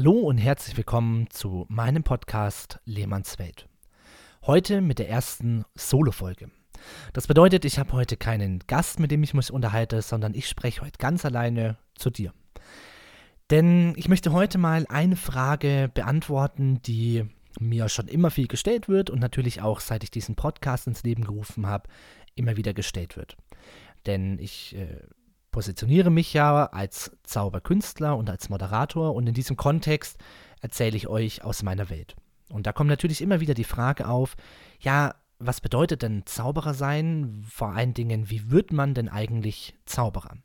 Hallo und herzlich willkommen zu meinem Podcast Lehmanns Welt. Heute mit der ersten Solo-Folge. Das bedeutet, ich habe heute keinen Gast, mit dem ich mich unterhalte, sondern ich spreche heute ganz alleine zu dir. Denn ich möchte heute mal eine Frage beantworten, die mir schon immer viel gestellt wird und natürlich auch, seit ich diesen Podcast ins Leben gerufen habe, immer wieder gestellt wird. Denn ich äh, positioniere mich ja als Zauberkünstler und als Moderator und in diesem Kontext erzähle ich euch aus meiner Welt. Und da kommt natürlich immer wieder die Frage auf, ja, was bedeutet denn Zauberer sein? Vor allen Dingen, wie wird man denn eigentlich Zauberer?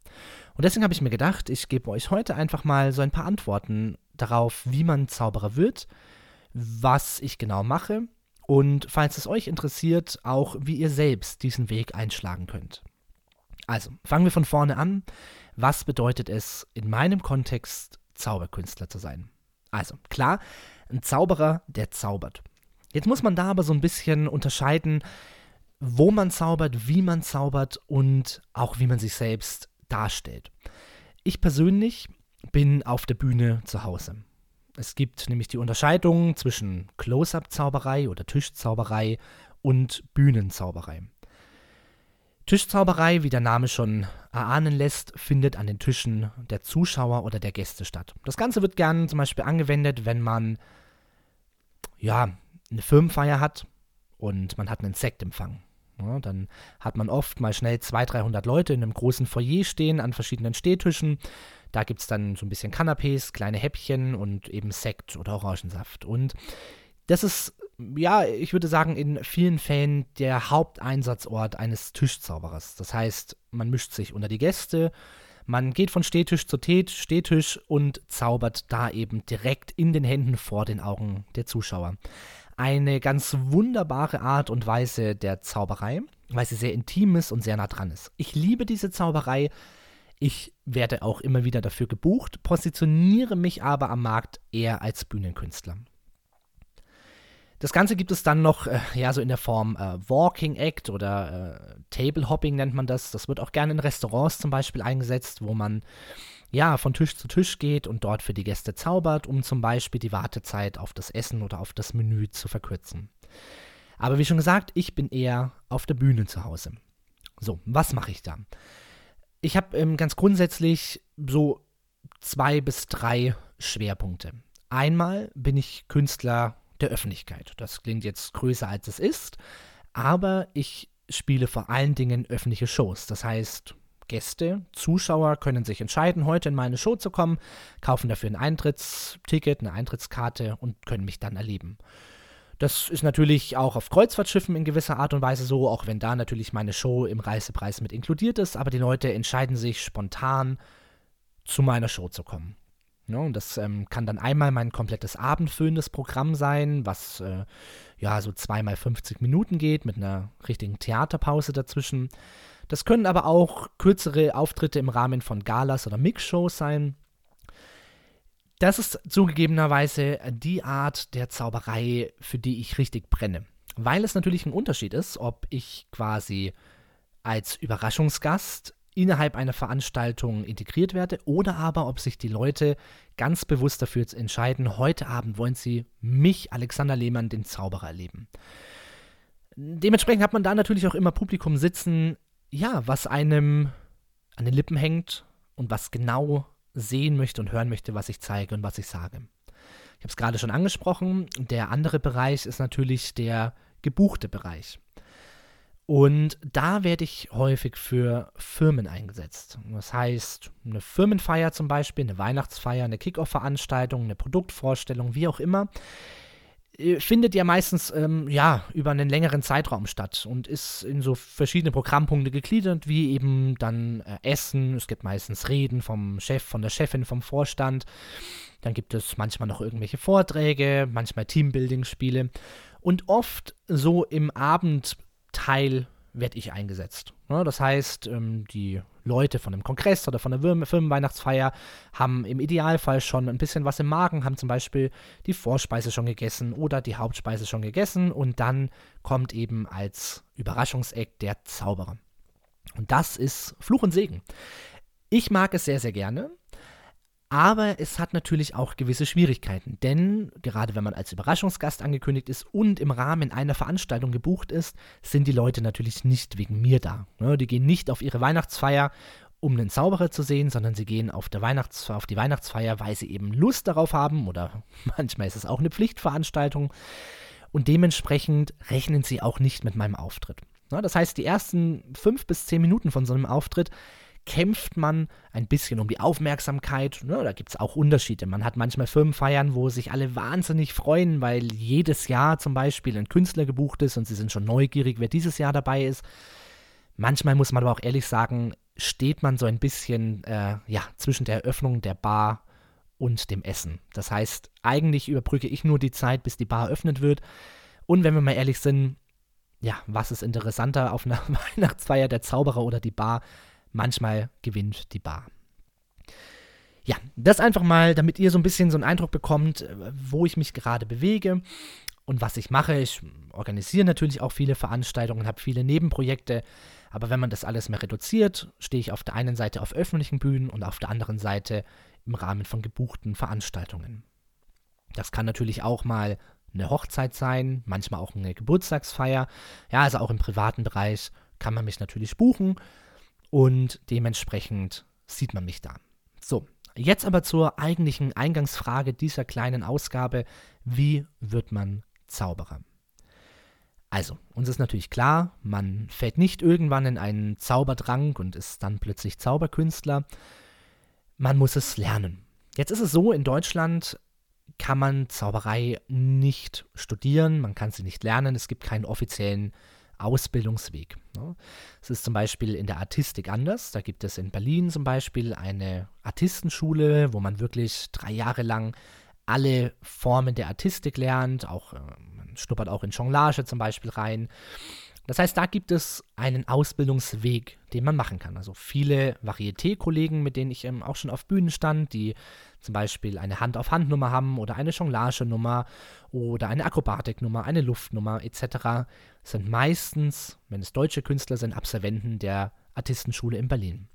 Und deswegen habe ich mir gedacht, ich gebe euch heute einfach mal so ein paar Antworten darauf, wie man Zauberer wird, was ich genau mache und falls es euch interessiert, auch wie ihr selbst diesen Weg einschlagen könnt. Also, fangen wir von vorne an. Was bedeutet es in meinem Kontext, Zauberkünstler zu sein? Also, klar, ein Zauberer, der zaubert. Jetzt muss man da aber so ein bisschen unterscheiden, wo man zaubert, wie man zaubert und auch wie man sich selbst darstellt. Ich persönlich bin auf der Bühne zu Hause. Es gibt nämlich die Unterscheidung zwischen Close-up-Zauberei oder Tischzauberei und Bühnenzauberei. Tischzauberei, wie der Name schon erahnen lässt, findet an den Tischen der Zuschauer oder der Gäste statt. Das Ganze wird gern zum Beispiel angewendet, wenn man ja eine Firmenfeier hat und man hat einen Sektempfang. Ja, dann hat man oft mal schnell 200, 300 Leute in einem großen Foyer stehen an verschiedenen Stehtischen. Da gibt es dann so ein bisschen Canapés, kleine Häppchen und eben Sekt oder Orangensaft. Und das ist ja, ich würde sagen, in vielen Fällen der Haupteinsatzort eines Tischzauberers. Das heißt, man mischt sich unter die Gäste, man geht von Stehtisch zu Stehtisch und zaubert da eben direkt in den Händen vor den Augen der Zuschauer. Eine ganz wunderbare Art und Weise der Zauberei, weil sie sehr intim ist und sehr nah dran ist. Ich liebe diese Zauberei. Ich werde auch immer wieder dafür gebucht, positioniere mich aber am Markt eher als Bühnenkünstler. Das Ganze gibt es dann noch, äh, ja, so in der Form äh, Walking Act oder äh, Table Hopping nennt man das. Das wird auch gerne in Restaurants zum Beispiel eingesetzt, wo man ja von Tisch zu Tisch geht und dort für die Gäste zaubert, um zum Beispiel die Wartezeit auf das Essen oder auf das Menü zu verkürzen. Aber wie schon gesagt, ich bin eher auf der Bühne zu Hause. So, was mache ich da? Ich habe ähm, ganz grundsätzlich so zwei bis drei Schwerpunkte. Einmal bin ich Künstler der Öffentlichkeit. Das klingt jetzt größer als es ist, aber ich spiele vor allen Dingen öffentliche Shows. Das heißt, Gäste, Zuschauer können sich entscheiden, heute in meine Show zu kommen, kaufen dafür ein Eintrittsticket, eine Eintrittskarte und können mich dann erleben. Das ist natürlich auch auf Kreuzfahrtschiffen in gewisser Art und Weise so, auch wenn da natürlich meine Show im Reisepreis mit inkludiert ist, aber die Leute entscheiden sich spontan, zu meiner Show zu kommen. Ja, und das ähm, kann dann einmal mein komplettes abendfüllendes Programm sein, was äh, ja so zweimal 50 Minuten geht, mit einer richtigen Theaterpause dazwischen. Das können aber auch kürzere Auftritte im Rahmen von Galas oder Mixshows sein. Das ist zugegebenerweise die Art der Zauberei, für die ich richtig brenne. Weil es natürlich ein Unterschied ist, ob ich quasi als Überraschungsgast innerhalb einer Veranstaltung integriert werde oder aber ob sich die Leute ganz bewusst dafür entscheiden, heute Abend wollen sie mich, Alexander Lehmann, den Zauberer erleben. Dementsprechend hat man da natürlich auch immer Publikum sitzen, ja, was einem an den Lippen hängt und was genau sehen möchte und hören möchte, was ich zeige und was ich sage. Ich habe es gerade schon angesprochen, der andere Bereich ist natürlich der gebuchte Bereich. Und da werde ich häufig für Firmen eingesetzt. Das heißt, eine Firmenfeier zum Beispiel, eine Weihnachtsfeier, eine Kickoff-Veranstaltung, eine Produktvorstellung, wie auch immer, äh, findet ja meistens ähm, ja, über einen längeren Zeitraum statt und ist in so verschiedene Programmpunkte gegliedert, wie eben dann äh, Essen, es gibt meistens Reden vom Chef, von der Chefin, vom Vorstand, dann gibt es manchmal noch irgendwelche Vorträge, manchmal Teambuilding-Spiele. Und oft so im Abend Teil werde ich eingesetzt. Ne? Das heißt, ähm, die Leute von einem Kongress oder von einer Firmenweihnachtsfeier haben im Idealfall schon ein bisschen was im Magen, haben zum Beispiel die Vorspeise schon gegessen oder die Hauptspeise schon gegessen und dann kommt eben als Überraschungseck der Zauberer. Und das ist Fluch und Segen. Ich mag es sehr, sehr gerne, Aber es hat natürlich auch gewisse Schwierigkeiten, denn gerade wenn man als Überraschungsgast angekündigt ist und im Rahmen einer Veranstaltung gebucht ist, sind die Leute natürlich nicht wegen mir da. Die gehen nicht auf ihre Weihnachtsfeier, um einen Zauberer zu sehen, sondern sie gehen auf, Weihnachts auf die Weihnachtsfeier, weil sie eben Lust darauf haben oder manchmal ist es auch eine Pflichtveranstaltung und dementsprechend rechnen sie auch nicht mit meinem Auftritt. Das heißt, die ersten fünf bis zehn Minuten von so einem Auftritt kämpft man ein bisschen um die Aufmerksamkeit. Ne, da gibt es auch Unterschiede. Man hat manchmal Firmenfeiern, wo sich alle wahnsinnig freuen, weil jedes Jahr zum Beispiel ein Künstler gebucht ist und sie sind schon neugierig, wer dieses Jahr dabei ist. Manchmal muss man aber auch ehrlich sagen, steht man so ein bisschen äh, ja, zwischen der Eröffnung der Bar und dem Essen. Das heißt, eigentlich überbrücke ich nur die Zeit, bis die Bar eröffnet wird. Und wenn wir mal ehrlich sind, ja, was ist interessanter auf einer Weihnachtsfeier, der Zauberer oder die Bar? Manchmal gewinnt die Bar. Ja, das einfach mal, damit ihr so ein bisschen so einen Eindruck bekommt, äh, wo ich mich gerade bewege und was ich mache. Ich organisiere natürlich auch viele Veranstaltungen, habe viele Nebenprojekte, aber wenn man das alles mehr reduziert, stehe ich auf der einen Seite auf öffentlichen Bühnen und auf der anderen Seite im Rahmen von gebuchten Veranstaltungen. Das kann natürlich auch mal eine Hochzeit sein, manchmal auch eine Geburtstagsfeier. Ja, also auch im privaten Bereich kann man mich natürlich buchen und dementsprechend sieht man mich da. So, jetzt aber zur eigentlichen Eingangsfrage dieser kleinen Ausgabe. Wie wird man Zauberer? Also, uns ist natürlich klar, man fällt nicht irgendwann in einen Zauberdrang und ist dann plötzlich Zauberkünstler. Man muss es lernen. Jetzt ist es so, in Deutschland kann man Zauberei nicht studieren, man kann sie nicht lernen, es gibt keinen offiziellen Ausbildungsweg. Ne? Es ist zum Beispiel in der Artistik anders. Da gibt es in Berlin zum Beispiel eine Artistenschule, wo man wirklich drei Jahre lang alle Formen der Artistik lernt. Auch, äh, man schnuppert auch in Jonglage zum Beispiel rein. Das heißt, da gibt es einen Ausbildungsweg, den man machen kann. Also viele Varieté-Kollegen, mit denen ich ähm, auch schon auf Bühnen stand, die zum Beispiel eine Hand-auf-Hand-Nummer haben oder eine Jonglage-Nummer oder eine Akrobatik-Nummer, eine Luftnummer etc., sind meistens, wenn es deutsche Künstler sind, Absolventen der Artistenschule in Berlin.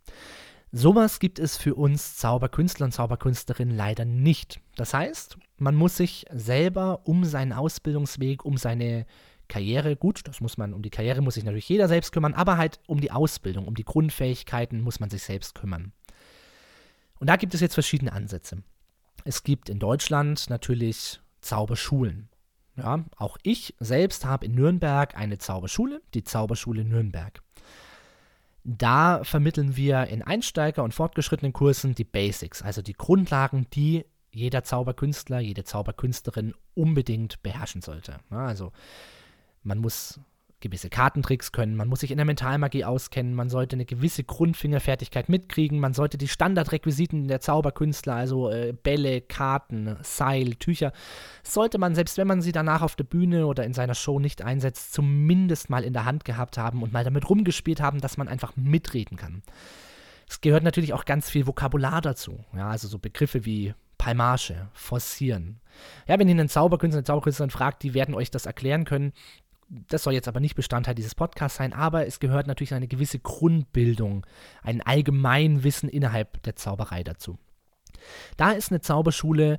Sowas gibt es für uns Zauberkünstler und Zauberkünstlerinnen leider nicht. Das heißt, man muss sich selber um seinen Ausbildungsweg, um seine Karriere, gut, das muss man, um die Karriere muss sich natürlich jeder selbst kümmern, aber halt um die Ausbildung, um die Grundfähigkeiten muss man sich selbst kümmern. Und da gibt es jetzt verschiedene Ansätze. Es gibt in Deutschland natürlich Zauberschulen. Ja, auch ich selbst habe in Nürnberg eine Zauberschule, die Zauberschule Nürnberg. Da vermitteln wir in Einsteiger- und fortgeschrittenen Kursen die Basics, also die Grundlagen, die jeder Zauberkünstler, jede Zauberkünstlerin unbedingt beherrschen sollte. Ja, also man muss gewisse Kartentricks können, man muss sich in der Mentalmagie auskennen, man sollte eine gewisse Grundfingerfertigkeit mitkriegen, man sollte die Standardrequisiten der Zauberkünstler, also äh, Bälle, Karten, Seil, Tücher, sollte man, selbst wenn man sie danach auf der Bühne oder in seiner Show nicht einsetzt, zumindest mal in der Hand gehabt haben und mal damit rumgespielt haben, dass man einfach mitreden kann. Es gehört natürlich auch ganz viel Vokabular dazu, ja, also so Begriffe wie Palmage, Forcieren. Ja, wenn ihr einen Zauberkünstler, eine Zauberkünstlerin fragt, die werden euch das erklären können. Das soll jetzt aber nicht Bestandteil dieses Podcasts sein, aber es gehört natürlich eine gewisse Grundbildung, ein Allgemeinwissen innerhalb der Zauberei dazu. Da ist eine Zauberschule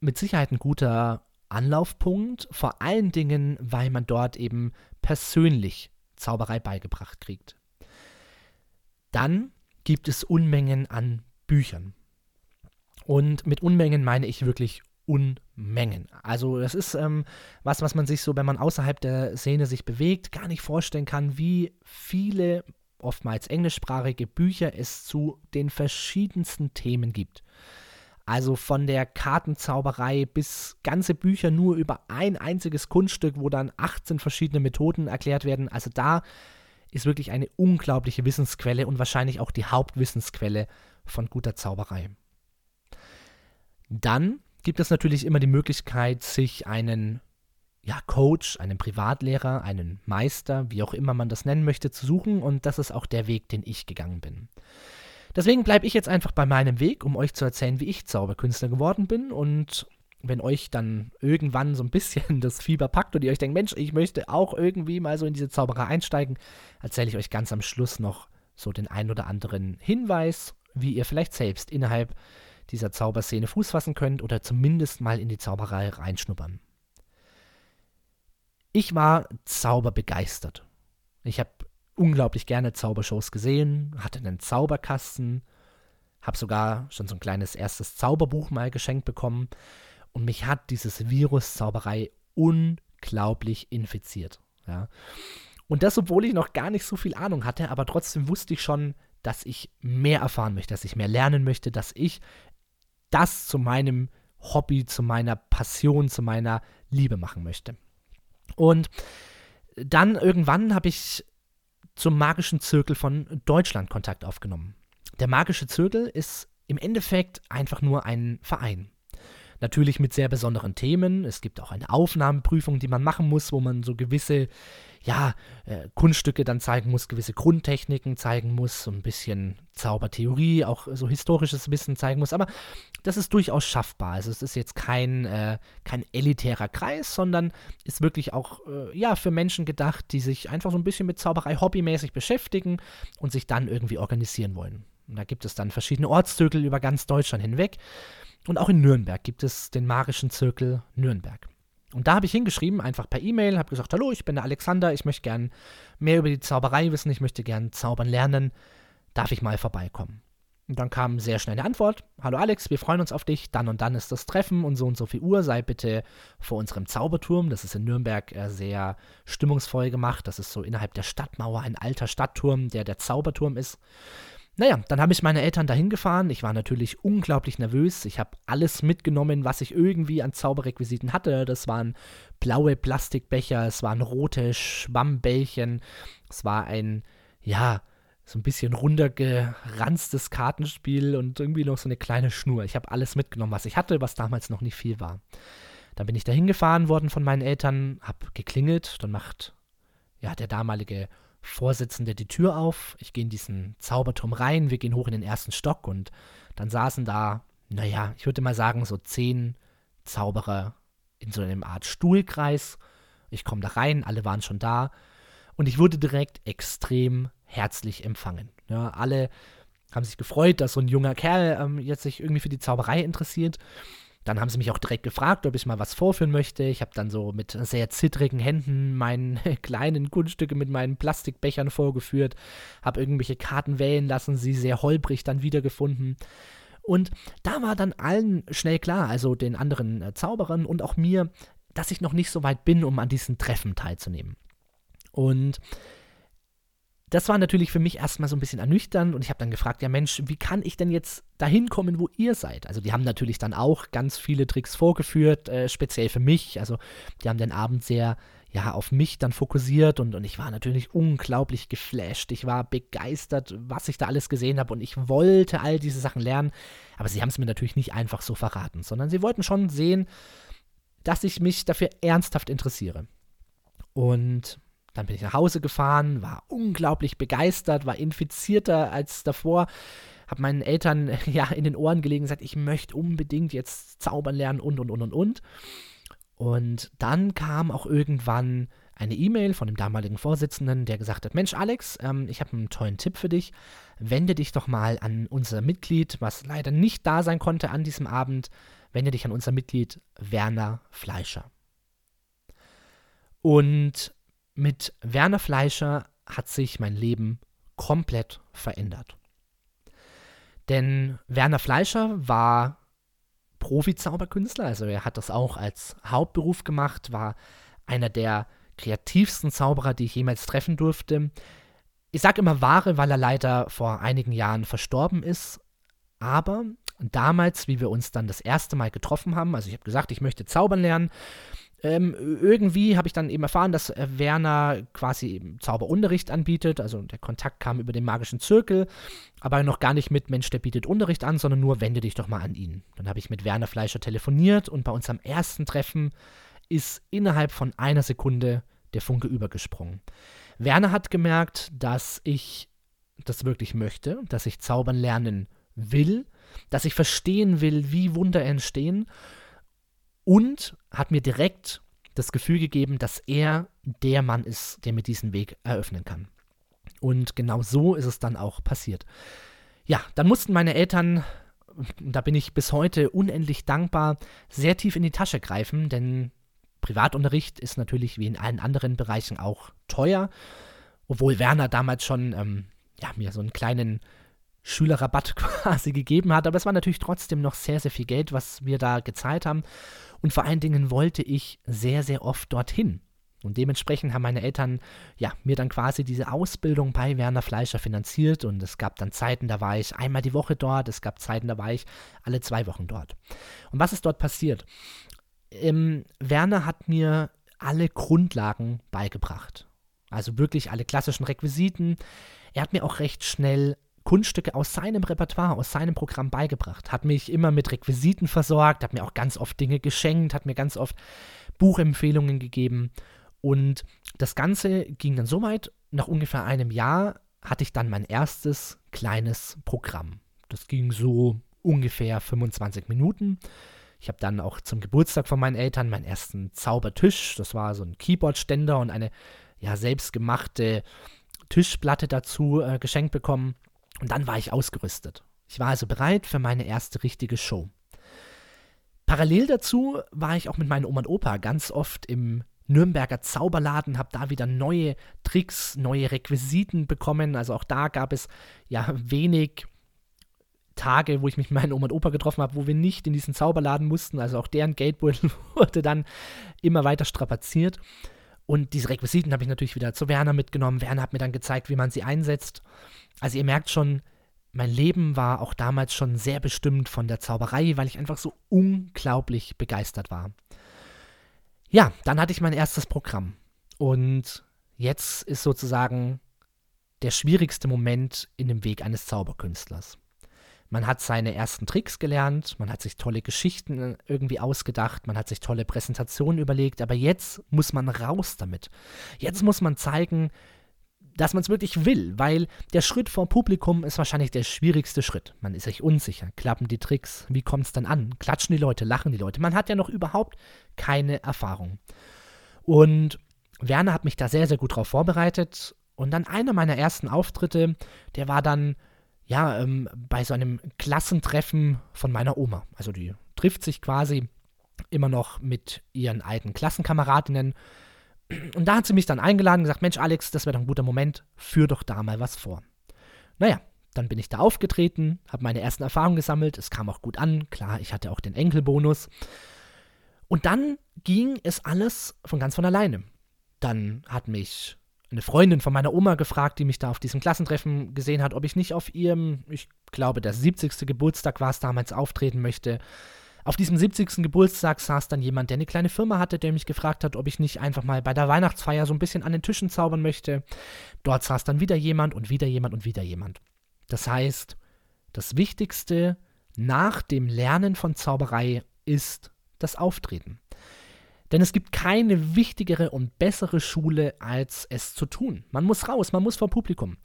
mit Sicherheit ein guter Anlaufpunkt, vor allen Dingen, weil man dort eben persönlich Zauberei beigebracht kriegt. Dann gibt es Unmengen an Büchern. Und mit Unmengen meine ich wirklich Unmengen. Also das ist ähm, was, was man sich so, wenn man außerhalb der Szene sich bewegt, gar nicht vorstellen kann, wie viele oftmals englischsprachige Bücher es zu den verschiedensten Themen gibt. Also von der Kartenzauberei bis ganze Bücher nur über ein einziges Kunststück, wo dann 18 verschiedene Methoden erklärt werden. Also da ist wirklich eine unglaubliche Wissensquelle und wahrscheinlich auch die Hauptwissensquelle von guter Zauberei. Dann gibt es natürlich immer die Möglichkeit, sich einen ja, Coach, einen Privatlehrer, einen Meister, wie auch immer man das nennen möchte, zu suchen. Und das ist auch der Weg, den ich gegangen bin. Deswegen bleibe ich jetzt einfach bei meinem Weg, um euch zu erzählen, wie ich Zauberkünstler geworden bin. Und wenn euch dann irgendwann so ein bisschen das Fieber packt und ihr euch denkt, Mensch, ich möchte auch irgendwie mal so in diese Zauberei einsteigen, erzähle ich euch ganz am Schluss noch so den ein oder anderen Hinweis, wie ihr vielleicht selbst innerhalb dieser Zauberszene Fuß fassen könnt oder zumindest mal in die Zauberei reinschnuppern. Ich war zauberbegeistert. Ich habe unglaublich gerne Zaubershows gesehen, hatte einen Zauberkasten, habe sogar schon so ein kleines erstes Zauberbuch mal geschenkt bekommen und mich hat dieses Virus Zauberei unglaublich infiziert. Ja. Und das, obwohl ich noch gar nicht so viel Ahnung hatte, aber trotzdem wusste ich schon, dass ich mehr erfahren möchte, dass ich mehr lernen möchte, dass ich das zu meinem Hobby, zu meiner Passion, zu meiner Liebe machen möchte. Und dann irgendwann habe ich zum magischen Zirkel von Deutschland Kontakt aufgenommen. Der magische Zirkel ist im Endeffekt einfach nur ein Verein. Natürlich mit sehr besonderen Themen. Es gibt auch eine Aufnahmeprüfung, die man machen muss, wo man so gewisse ja, äh, Kunststücke dann zeigen muss, gewisse Grundtechniken zeigen muss, so ein bisschen Zaubertheorie, auch so historisches Wissen zeigen muss. Aber das ist durchaus schaffbar. Also es ist jetzt kein, äh, kein elitärer Kreis, sondern ist wirklich auch äh, ja, für Menschen gedacht, die sich einfach so ein bisschen mit Zauberei hobbymäßig beschäftigen und sich dann irgendwie organisieren wollen. Und da gibt es dann verschiedene Ortszirkel über ganz Deutschland hinweg. Und auch in Nürnberg gibt es den magischen Zirkel Nürnberg. Und da habe ich hingeschrieben, einfach per E-Mail, habe gesagt, hallo, ich bin der Alexander, ich möchte gern mehr über die Zauberei wissen, ich möchte gern zaubern lernen, darf ich mal vorbeikommen? Und dann kam sehr schnell eine Antwort, hallo Alex, wir freuen uns auf dich, dann und dann ist das Treffen und so und so viel Uhr, sei bitte vor unserem Zauberturm, das ist in Nürnberg äh, sehr stimmungsvoll gemacht, das ist so innerhalb der Stadtmauer ein alter Stadtturm, der der Zauberturm ist. Naja, dann habe ich meine Eltern dahin gefahren. Ich war natürlich unglaublich nervös. Ich habe alles mitgenommen, was ich irgendwie an Zauberrequisiten hatte. Das waren blaue Plastikbecher, es waren rote Schwammbällchen, es war ein, ja, so ein bisschen runtergeranztes Kartenspiel und irgendwie noch so eine kleine Schnur. Ich habe alles mitgenommen, was ich hatte, was damals noch nicht viel war. Dann bin ich dahin gefahren worden von meinen Eltern, habe geklingelt, dann macht ja der damalige Vorsitzende die Tür auf. Ich gehe in diesen Zauberturm rein. Wir gehen hoch in den ersten Stock und dann saßen da, naja, ich würde mal sagen, so zehn Zauberer in so einem Art Stuhlkreis. Ich komme da rein, alle waren schon da und ich wurde direkt extrem herzlich empfangen. Ja, alle haben sich gefreut, dass so ein junger Kerl ähm, jetzt sich irgendwie für die Zauberei interessiert. Dann haben sie mich auch direkt gefragt, ob ich mal was vorführen möchte. Ich habe dann so mit sehr zittrigen Händen meine kleinen Kunststücke mit meinen Plastikbechern vorgeführt, habe irgendwelche Karten wählen lassen, sie sehr holprig dann wiedergefunden. Und da war dann allen schnell klar, also den anderen äh, Zauberern und auch mir, dass ich noch nicht so weit bin, um an diesen Treffen teilzunehmen. Und das war natürlich für mich erstmal so ein bisschen ernüchternd und ich habe dann gefragt, ja Mensch, wie kann ich denn jetzt dahin kommen, wo ihr seid? Also die haben natürlich dann auch ganz viele Tricks vorgeführt, äh, speziell für mich. Also die haben den Abend sehr ja, auf mich dann fokussiert und, und ich war natürlich unglaublich geflasht. Ich war begeistert, was ich da alles gesehen habe und ich wollte all diese Sachen lernen. Aber sie haben es mir natürlich nicht einfach so verraten, sondern sie wollten schon sehen, dass ich mich dafür ernsthaft interessiere. Und dann bin ich nach Hause gefahren, war unglaublich begeistert, war infizierter als davor. Habe meinen Eltern ja in den Ohren gelegen gesagt, ich möchte unbedingt jetzt zaubern lernen und und und und und. Und dann kam auch irgendwann eine E-Mail von dem damaligen Vorsitzenden, der gesagt hat: Mensch, Alex, ähm, ich habe einen tollen Tipp für dich. Wende dich doch mal an unser Mitglied, was leider nicht da sein konnte an diesem Abend. Wende dich an unser Mitglied Werner Fleischer. Und mit Werner Fleischer hat sich mein Leben komplett verändert. Denn Werner Fleischer war Profi-Zauberkünstler, also er hat das auch als Hauptberuf gemacht, war einer der kreativsten Zauberer, die ich jemals treffen durfte. Ich sage immer wahre, weil er leider vor einigen Jahren verstorben ist. Aber damals, wie wir uns dann das erste Mal getroffen haben, also ich habe gesagt, ich möchte zaubern lernen, ähm, irgendwie habe ich dann eben erfahren, dass äh, Werner quasi Zauberunterricht anbietet. Also der Kontakt kam über den magischen Zirkel, aber noch gar nicht mit Mensch, der bietet Unterricht an, sondern nur wende dich doch mal an ihn. Dann habe ich mit Werner Fleischer telefoniert und bei unserem ersten Treffen ist innerhalb von einer Sekunde der Funke übergesprungen. Werner hat gemerkt, dass ich das wirklich möchte, dass ich zaubern lernen will, dass ich verstehen will, wie Wunder entstehen und hat mir direkt das Gefühl gegeben, dass er der Mann ist, der mir diesen Weg eröffnen kann. Und genau so ist es dann auch passiert. Ja, dann mussten meine Eltern da bin ich bis heute unendlich dankbar, sehr tief in die Tasche greifen, denn Privatunterricht ist natürlich wie in allen anderen Bereichen auch teuer, obwohl Werner damals schon ähm, ja, mir so einen kleinen Schülerrabatt quasi gegeben hat, aber es war natürlich trotzdem noch sehr, sehr viel Geld, was wir da gezahlt haben. Und vor allen Dingen wollte ich sehr, sehr oft dorthin. Und dementsprechend haben meine Eltern ja, mir dann quasi diese Ausbildung bei Werner Fleischer finanziert. Und es gab dann Zeiten, da war ich einmal die Woche dort, es gab Zeiten, da war ich alle zwei Wochen dort. Und was ist dort passiert? Ähm, Werner hat mir alle Grundlagen beigebracht. Also wirklich alle klassischen Requisiten. Er hat mir auch recht schnell Kunststücke aus seinem Repertoire, aus seinem Programm beigebracht, hat mich immer mit Requisiten versorgt, hat mir auch ganz oft Dinge geschenkt, hat mir ganz oft Buchempfehlungen gegeben. Und das Ganze ging dann so weit, nach ungefähr einem Jahr hatte ich dann mein erstes kleines Programm. Das ging so ungefähr 25 Minuten. Ich habe dann auch zum Geburtstag von meinen Eltern meinen ersten Zaubertisch, das war so ein Keyboardständer und eine ja selbstgemachte Tischplatte dazu äh, geschenkt bekommen. Und dann war ich ausgerüstet. Ich war also bereit für meine erste richtige Show. Parallel dazu war ich auch mit meinen Oma und Opa ganz oft im Nürnberger Zauberladen, habe da wieder neue Tricks, neue Requisiten bekommen. Also auch da gab es ja wenig Tage, wo ich mich mit meinen Oma und Opa getroffen habe, wo wir nicht in diesen Zauberladen mussten. Also auch deren Geldbeutel wurde dann immer weiter strapaziert. Und diese Requisiten habe ich natürlich wieder zu Werner mitgenommen. Werner hat mir dann gezeigt, wie man sie einsetzt. Also ihr merkt schon, mein Leben war auch damals schon sehr bestimmt von der Zauberei, weil ich einfach so unglaublich begeistert war. Ja, dann hatte ich mein erstes Programm. Und jetzt ist sozusagen der schwierigste Moment in dem Weg eines Zauberkünstlers. Man hat seine ersten Tricks gelernt, man hat sich tolle Geschichten äh, irgendwie ausgedacht, man hat sich tolle Präsentationen überlegt, aber jetzt muss man raus damit. Jetzt muss man zeigen, dass man es wirklich will, weil der Schritt vor Publikum ist wahrscheinlich der schwierigste Schritt. Man ist sich unsicher, klappen die Tricks, wie kommt es dann an? Klatschen die Leute, lachen die Leute? Man hat ja noch überhaupt keine Erfahrung. Und Werner hat mich da sehr, sehr gut drauf vorbereitet. Und dann einer meiner ersten Auftritte, der war dann ja, ähm, bei so einem Klassentreffen von meiner Oma. Also die trifft sich quasi immer noch mit ihren alten Klassenkameradinnen. Und da hat sie mich dann eingeladen und gesagt, Mensch Alex, das wäre doch ein guter Moment, führ doch da mal was vor. Naja, dann bin ich da aufgetreten, habe meine ersten Erfahrungen gesammelt, es kam auch gut an, klar, ich hatte auch den Enkelbonus. Und dann ging es alles von ganz von alleine. Dann hat mich eine Freundin von meiner Oma gefragt, die mich da auf diesem Klassentreffen gesehen hat, ob ich nicht auf ihrem, ich glaube, der 70. Geburtstag war es damals, auftreten möchte. Auf diesem 70. Geburtstag saß dann jemand, der eine kleine Firma hatte, der mich gefragt hat, ob ich nicht einfach mal bei der Weihnachtsfeier so ein bisschen an den Tischen zaubern möchte. Dort saß dann wieder jemand und wieder jemand und wieder jemand. Das heißt, das Wichtigste nach dem Lernen von Zauberei ist das Auftreten. Denn es gibt keine wichtigere und bessere Schule, als es zu tun. Man muss raus, man muss vor Publikum.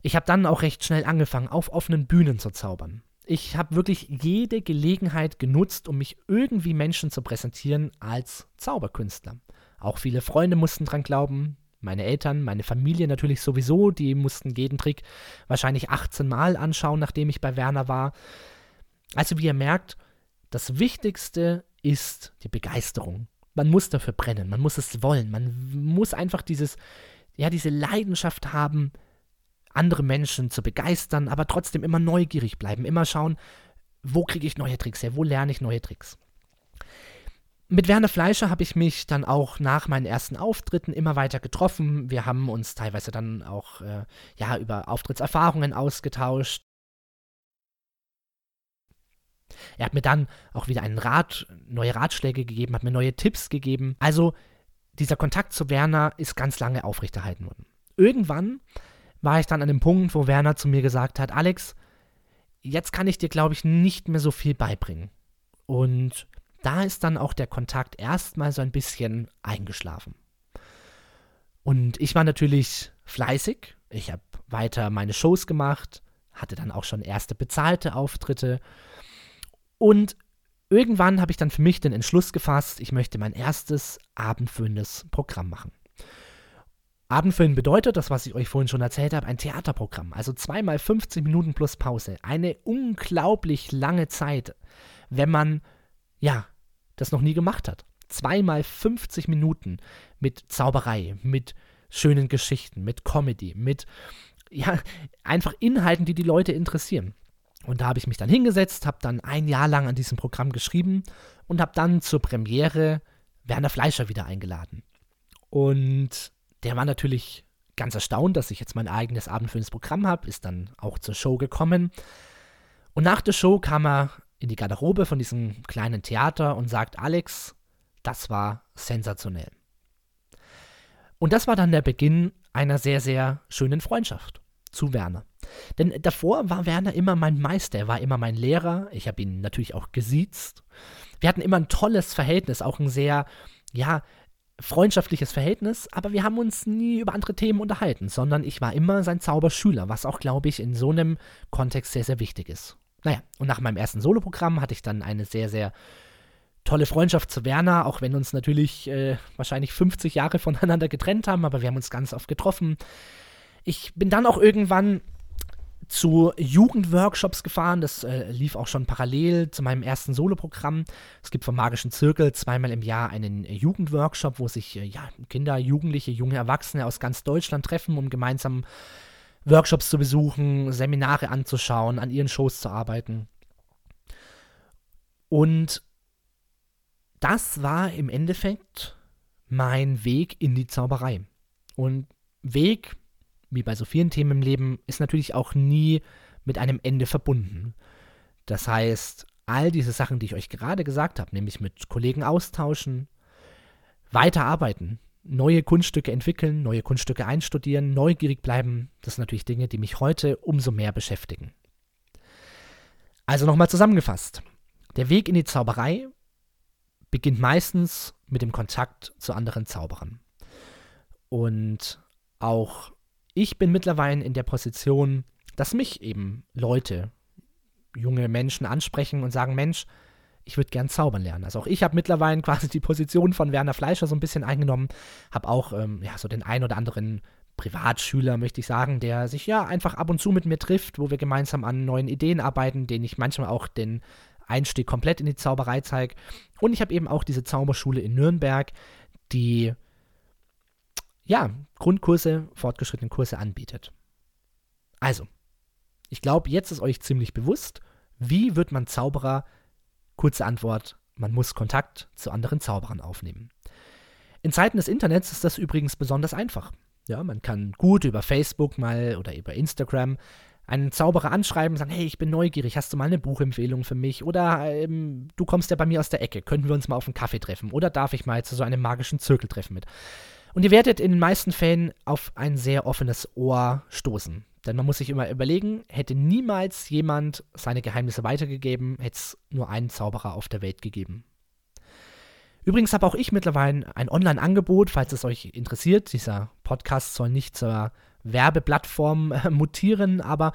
Ich habe dann auch recht schnell angefangen, auf offenen Bühnen zu zaubern. Ich habe wirklich jede Gelegenheit genutzt, um mich irgendwie Menschen zu präsentieren als Zauberkünstler. Auch viele Freunde mussten dran glauben, meine Eltern, meine Familie natürlich sowieso, die mussten jeden Trick wahrscheinlich 18 Mal anschauen, nachdem ich bei Werner war. Also wie ihr merkt, das Wichtigste ist die Begeisterung man muss dafür brennen, man muss es wollen, man muss einfach dieses, ja, diese Leidenschaft haben, andere Menschen zu begeistern, aber trotzdem immer neugierig bleiben, immer schauen, wo kriege ich neue Tricks her, wo lerne ich neue Tricks. Mit Werner Fleischer habe ich mich dann auch nach meinen ersten Auftritten immer weiter getroffen. Wir haben uns teilweise dann auch äh, ja, über Auftrittserfahrungen ausgetauscht. Er hat mir dann auch wieder einen Rat, neue Ratschläge gegeben, hat mir neue Tipps gegeben. Also dieser Kontakt zu Werner ist ganz lange aufrechterhalten worden. Irgendwann war ich dann an dem Punkt, wo Werner zu mir gesagt hat, Alex, jetzt kann ich dir, glaube ich, nicht mehr so viel beibringen. Und da ist dann auch der Kontakt erstmal so ein bisschen eingeschlafen. Und ich war natürlich fleißig. Ich habe weiter meine Shows gemacht, hatte dann auch schon erste bezahlte Auftritte und irgendwann habe ich dann für mich den Entschluss gefasst, ich möchte mein erstes abendfüllendes Programm machen. Abendfilm bedeutet, das was ich euch vorhin schon erzählt habe, ein Theaterprogramm. Also zweimal 50 Minuten plus Pause. Eine unglaublich lange Zeit, wenn man, ja, das noch nie gemacht hat. Zweimal 50 Minuten mit Zauberei, mit schönen Geschichten, mit Comedy, mit, ja, einfach Inhalten, die die Leute interessieren. Und da habe ich mich dann hingesetzt, habe dann ein Jahr lang an diesem Programm geschrieben und habe dann zur Premiere Werner Fleischer wieder eingeladen. Und der war natürlich ganz erstaunt, dass ich jetzt mein eigenes abendfüllendes Programm habe, ist dann auch zur Show gekommen. Und nach der Show kam er in die Garderobe von diesem kleinen Theater und sagt, Alex, das war sensationell. Und das war dann der Beginn einer sehr, sehr schönen Freundschaft zu Werner. Denn davor war Werner immer mein Meister, er war immer mein Lehrer. Ich habe ihn natürlich auch gesiezt. Wir hatten immer ein tolles Verhältnis, auch ein sehr, ja, freundschaftliches Verhältnis, aber wir haben uns nie über andere Themen unterhalten, sondern ich war immer sein Zauberschüler, was auch, glaube ich, in so einem Kontext sehr, sehr wichtig ist. Naja, und nach meinem ersten Soloprogramm hatte ich dann eine sehr, sehr tolle Freundschaft zu Werner, auch wenn uns natürlich äh, wahrscheinlich 50 Jahre voneinander getrennt haben, aber wir haben uns ganz oft getroffen. Ich bin dann auch irgendwann zu Jugendworkshops gefahren. Das äh, lief auch schon parallel zu meinem ersten Soloprogramm. Es gibt vom Magischen Zirkel zweimal im Jahr einen Jugendworkshop, wo sich äh, ja, Kinder, Jugendliche, junge Erwachsene aus ganz Deutschland treffen, um gemeinsam Workshops zu besuchen, Seminare anzuschauen, an ihren Shows zu arbeiten. Und das war im Endeffekt mein Weg in die Zauberei. Und Weg wie bei so vielen Themen im Leben, ist natürlich auch nie mit einem Ende verbunden. Das heißt, all diese Sachen, die ich euch gerade gesagt habe, nämlich mit Kollegen austauschen, weiterarbeiten, neue Kunststücke entwickeln, neue Kunststücke einstudieren, neugierig bleiben, das sind natürlich Dinge, die mich heute umso mehr beschäftigen. Also nochmal zusammengefasst. Der Weg in die Zauberei beginnt meistens mit dem Kontakt zu anderen Zauberern. Und auch ich bin mittlerweile in der Position, dass mich eben Leute, junge Menschen ansprechen und sagen, Mensch, ich würde gern zaubern lernen. Also auch ich habe mittlerweile quasi die Position von Werner Fleischer so ein bisschen eingenommen, habe auch ähm, ja, so den ein oder anderen Privatschüler, möchte ich sagen, der sich ja einfach ab und zu mit mir trifft, wo wir gemeinsam an neuen Ideen arbeiten, denen ich manchmal auch den Einstieg komplett in die Zauberei zeige. Und ich habe eben auch diese Zauberschule in Nürnberg, die ja, Grundkurse, fortgeschrittene Kurse anbietet. Also, ich glaube, jetzt ist euch ziemlich bewusst, wie wird man Zauberer? Kurze Antwort, man muss Kontakt zu anderen Zauberern aufnehmen. In Zeiten des Internets ist das übrigens besonders einfach. Ja, man kann gut über Facebook mal oder über Instagram einen Zauberer anschreiben und sagen, hey, ich bin neugierig, hast du mal eine Buchempfehlung für mich? Oder ähm, du kommst ja bei mir aus der Ecke, könnten wir uns mal auf einen Kaffee treffen? Oder darf ich mal zu so einem magischen Zirkel treffen mit? Und ihr werdet in den meisten Fällen auf ein sehr offenes Ohr stoßen. Denn man muss sich immer überlegen, hätte niemals jemand seine Geheimnisse weitergegeben, hätte es nur einen Zauberer auf der Welt gegeben. Übrigens habe auch ich mittlerweile ein Online-Angebot, falls es euch interessiert. Dieser Podcast soll nicht zur Werbeplattform äh, mutieren, aber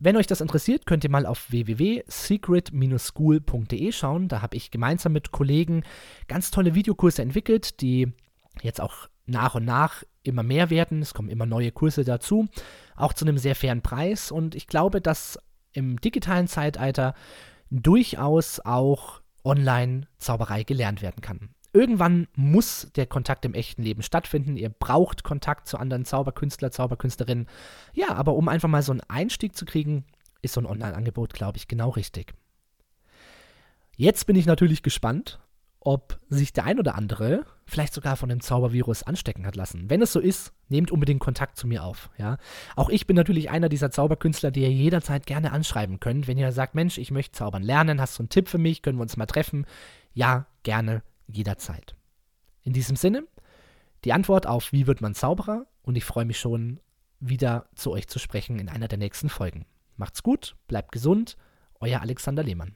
wenn euch das interessiert, könnt ihr mal auf www.secret-school.de schauen. Da habe ich gemeinsam mit Kollegen ganz tolle Videokurse entwickelt, die jetzt auch nach und nach immer mehr werden. Es kommen immer neue Kurse dazu, auch zu einem sehr fairen Preis. Und ich glaube, dass im digitalen Zeitalter durchaus auch Online-Zauberei gelernt werden kann. Irgendwann muss der Kontakt im echten Leben stattfinden. Ihr braucht Kontakt zu anderen Zauberkünstler, Zauberkünstlerinnen. Ja, aber um einfach mal so einen Einstieg zu kriegen, ist so ein Online-Angebot, glaube ich, genau richtig. Jetzt bin ich natürlich gespannt, ob sich der ein oder andere vielleicht sogar von dem Zaubervirus anstecken hat lassen. Wenn es so ist, nehmt unbedingt Kontakt zu mir auf. Ja? Auch ich bin natürlich einer dieser Zauberkünstler, die ihr jederzeit gerne anschreiben könnt. Wenn ihr sagt, Mensch, ich möchte zaubern lernen, hast du einen Tipp für mich, können wir uns mal treffen? Ja, gerne, jederzeit. In diesem Sinne, die Antwort auf Wie wird man Zauberer? Und ich freue mich schon, wieder zu euch zu sprechen in einer der nächsten Folgen. Macht's gut, bleibt gesund, euer Alexander Lehmann.